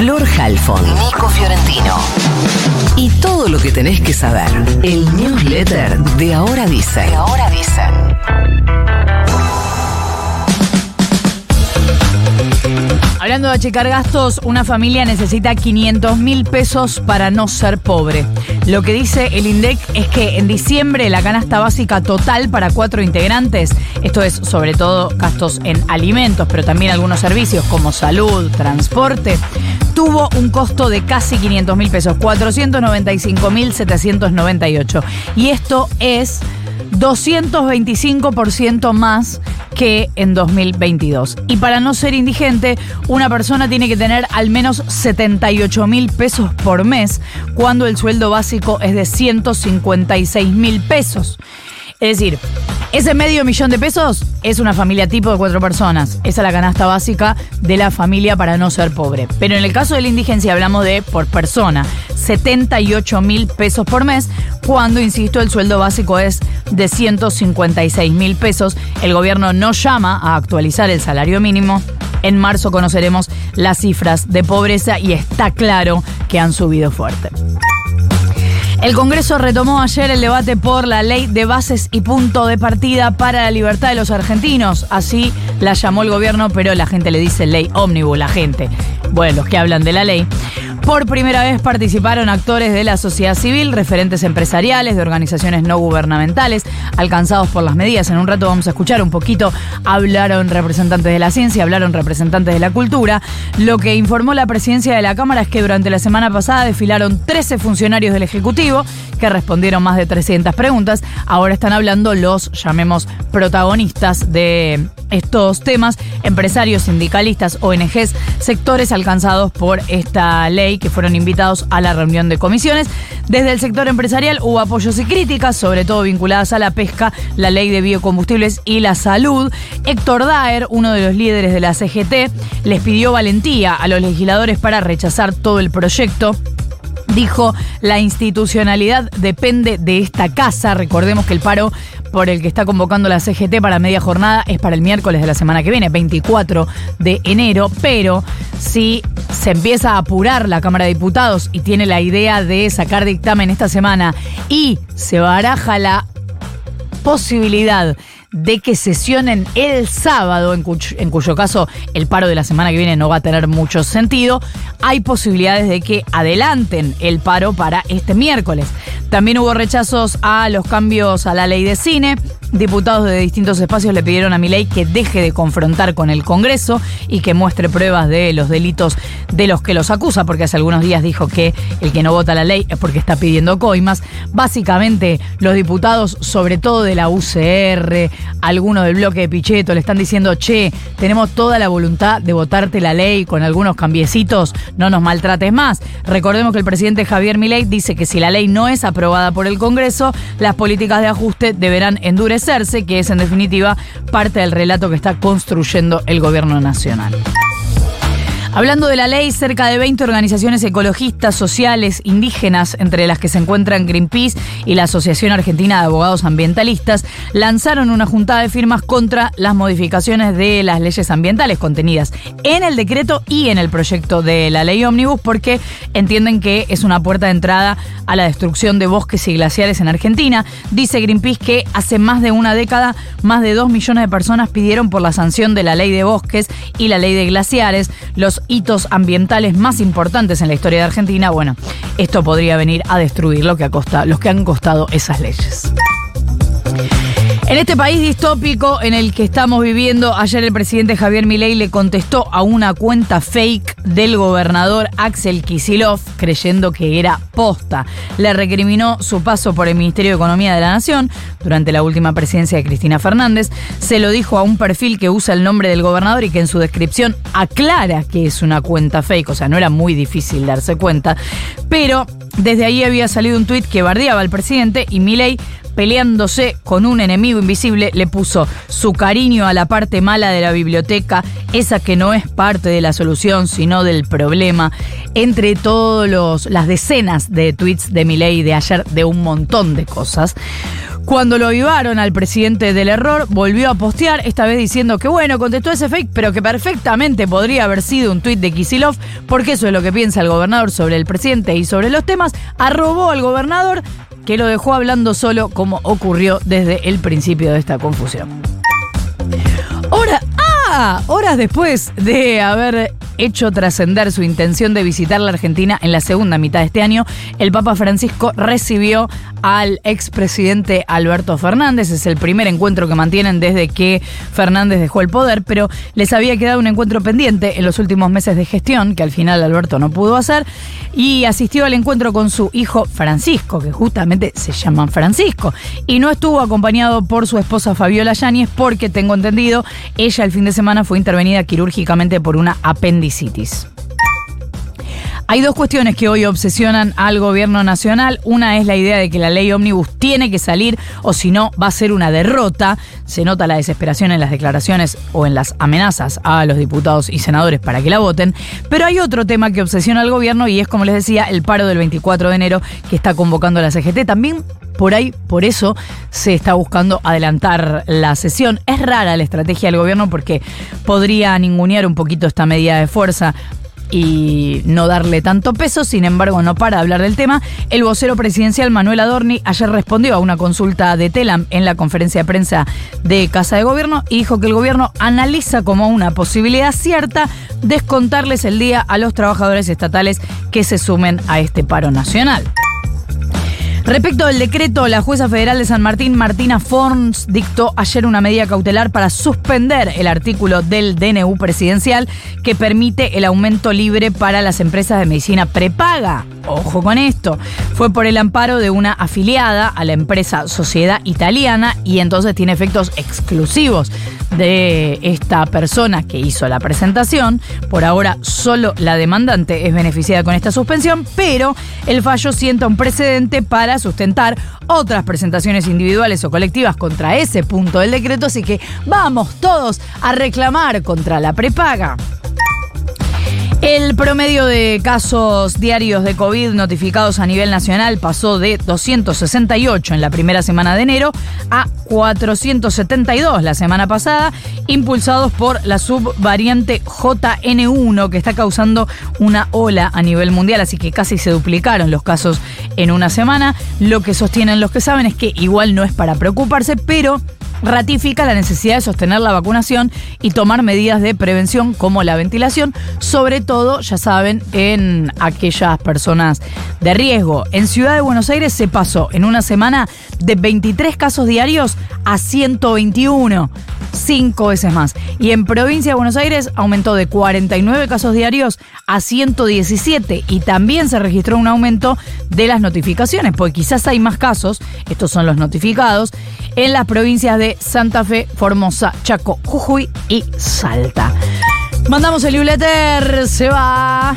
Flor Halfon, Nico Fiorentino. Y todo lo que tenés que saber. El newsletter de Ahora Dice. De Ahora Dice. Hablando de achicar gastos, una familia necesita 500 mil pesos para no ser pobre. Lo que dice el INDEC es que en diciembre la canasta básica total para cuatro integrantes, esto es sobre todo gastos en alimentos, pero también algunos servicios como salud, transporte, tuvo un costo de casi 500 mil pesos, 495 mil 798. Y esto es 225% más que en 2022. Y para no ser indigente, una persona tiene que tener al menos 78 mil pesos por mes, cuando el sueldo básico es de 156 mil pesos. Es decir, ese medio millón de pesos es una familia tipo de cuatro personas. Esa es la canasta básica de la familia para no ser pobre. Pero en el caso de la indigencia hablamos de por persona, 78 mil pesos por mes, cuando, insisto, el sueldo básico es de 156 mil pesos. El gobierno no llama a actualizar el salario mínimo. En marzo conoceremos las cifras de pobreza y está claro que han subido fuerte. El Congreso retomó ayer el debate por la ley de bases y punto de partida para la libertad de los argentinos. Así la llamó el gobierno, pero la gente le dice ley ómnibus, la gente. Bueno, los que hablan de la ley. Por primera vez participaron actores de la sociedad civil, referentes empresariales, de organizaciones no gubernamentales, alcanzados por las medidas. En un rato vamos a escuchar un poquito. Hablaron representantes de la ciencia, hablaron representantes de la cultura. Lo que informó la presidencia de la Cámara es que durante la semana pasada desfilaron 13 funcionarios del Ejecutivo que respondieron más de 300 preguntas. Ahora están hablando los, llamemos, protagonistas de estos temas, empresarios, sindicalistas, ONGs, sectores alcanzados por esta ley que fueron invitados a la reunión de comisiones. Desde el sector empresarial hubo apoyos y críticas, sobre todo vinculadas a la pesca, la ley de biocombustibles y la salud. Héctor Daer, uno de los líderes de la CGT, les pidió valentía a los legisladores para rechazar todo el proyecto dijo la institucionalidad depende de esta casa. Recordemos que el paro por el que está convocando la CGT para media jornada es para el miércoles de la semana que viene, 24 de enero, pero si se empieza a apurar la Cámara de Diputados y tiene la idea de sacar dictamen esta semana y se baraja la posibilidad de que sesionen el sábado, en cuyo, en cuyo, caso el paro de la semana que viene no va a tener mucho sentido, hay posibilidades de que adelanten el paro para este miércoles. También hubo rechazos a los cambios a la ley de cine. Diputados de distintos espacios le pidieron a Milei que deje de confrontar con el Congreso y que muestre pruebas de los delitos de los que los acusa, porque hace algunos días dijo que el que no vota la ley es porque está pidiendo coimas. Básicamente, los diputados, sobre todo de la UCR, algunos del bloque de Pichetto, le están diciendo, che, tenemos toda la voluntad de votarte la ley con algunos cambiecitos, no nos maltrates más. Recordemos que el presidente Javier Milei dice que si la ley no es aprobada por el Congreso, las políticas de ajuste deberán endurecer que es en definitiva parte del relato que está construyendo el gobierno nacional. Hablando de la ley, cerca de 20 organizaciones ecologistas, sociales, indígenas, entre las que se encuentran Greenpeace y la Asociación Argentina de Abogados Ambientalistas, lanzaron una juntada de firmas contra las modificaciones de las leyes ambientales contenidas en el decreto y en el proyecto de la ley Omnibus porque entienden que es una puerta de entrada a la destrucción de bosques y glaciares en Argentina. Dice Greenpeace que hace más de una década más de 2 millones de personas pidieron por la sanción de la ley de bosques y la ley de glaciares. Los hitos ambientales más importantes en la historia de Argentina, bueno, esto podría venir a destruir lo que que han costado esas leyes. En este país distópico en el que estamos viviendo, ayer el presidente Javier Milei le contestó a una cuenta fake del gobernador Axel Kisilov, creyendo que era posta. Le recriminó su paso por el Ministerio de Economía de la Nación durante la última presidencia de Cristina Fernández. Se lo dijo a un perfil que usa el nombre del gobernador y que en su descripción aclara que es una cuenta fake, o sea, no era muy difícil darse cuenta. Pero desde ahí había salido un tuit que bardeaba al presidente y Milei peleándose con un enemigo invisible, le puso su cariño a la parte mala de la biblioteca, esa que no es parte de la solución, sino del problema, entre todas las decenas de tweets de Milei de ayer de un montón de cosas. Cuando lo avivaron al presidente del error, volvió a postear, esta vez diciendo que bueno, contestó ese fake, pero que perfectamente podría haber sido un tuit de Kisilov, porque eso es lo que piensa el gobernador sobre el presidente y sobre los temas. Arrobó al gobernador, que lo dejó hablando solo como ocurrió desde el principio de esta confusión. Ahora, ah, horas después de haber hecho trascender su intención de visitar la Argentina en la segunda mitad de este año, el Papa Francisco recibió al expresidente Alberto Fernández. Es el primer encuentro que mantienen desde que Fernández dejó el poder, pero les había quedado un encuentro pendiente en los últimos meses de gestión, que al final Alberto no pudo hacer, y asistió al encuentro con su hijo Francisco, que justamente se llama Francisco, y no estuvo acompañado por su esposa Fabiola Yáñez, porque tengo entendido, ella el fin de semana fue intervenida quirúrgicamente por una Hay dos cuestiones que hoy obsesionan al gobierno nacional. Una es la idea de que la ley ómnibus tiene que salir o si no va a ser una derrota. Se nota la desesperación en las declaraciones o en las amenazas a los diputados y senadores para que la voten. Pero hay otro tema que obsesiona al gobierno y es, como les decía, el paro del 24 de enero que está convocando la CGT. También por ahí, por eso se está buscando adelantar la sesión. Es rara la estrategia del gobierno porque podría ningunear un poquito esta medida de fuerza y no darle tanto peso, sin embargo no para hablar del tema. El vocero presidencial Manuel Adorni ayer respondió a una consulta de Telam en la conferencia de prensa de Casa de Gobierno y dijo que el gobierno analiza como una posibilidad cierta descontarles el día a los trabajadores estatales que se sumen a este paro nacional. Respecto del decreto, la jueza federal de San Martín, Martina Forns, dictó ayer una medida cautelar para suspender el artículo del DNU presidencial que permite el aumento libre para las empresas de medicina prepaga. Ojo con esto. Fue por el amparo de una afiliada a la empresa Sociedad Italiana y entonces tiene efectos exclusivos de esta persona que hizo la presentación. Por ahora solo la demandante es beneficiada con esta suspensión, pero el fallo sienta un precedente para sustentar otras presentaciones individuales o colectivas contra ese punto del decreto, así que vamos todos a reclamar contra la prepaga. El promedio de casos diarios de COVID notificados a nivel nacional pasó de 268 en la primera semana de enero a 472 la semana pasada, impulsados por la subvariante JN1 que está causando una ola a nivel mundial, así que casi se duplicaron los casos en una semana. Lo que sostienen los que saben es que igual no es para preocuparse, pero ratifica la necesidad de sostener la vacunación y tomar medidas de prevención como la ventilación, sobre todo, ya saben, en aquellas personas de riesgo. En Ciudad de Buenos Aires se pasó en una semana de 23 casos diarios a 121 cinco veces más. Y en provincia de Buenos Aires aumentó de 49 casos diarios a 117 y también se registró un aumento de las notificaciones, porque quizás hay más casos, estos son los notificados, en las provincias Santa Fe, Formosa, Chaco, Jujuy y Salta. Mandamos el newsletter, se va.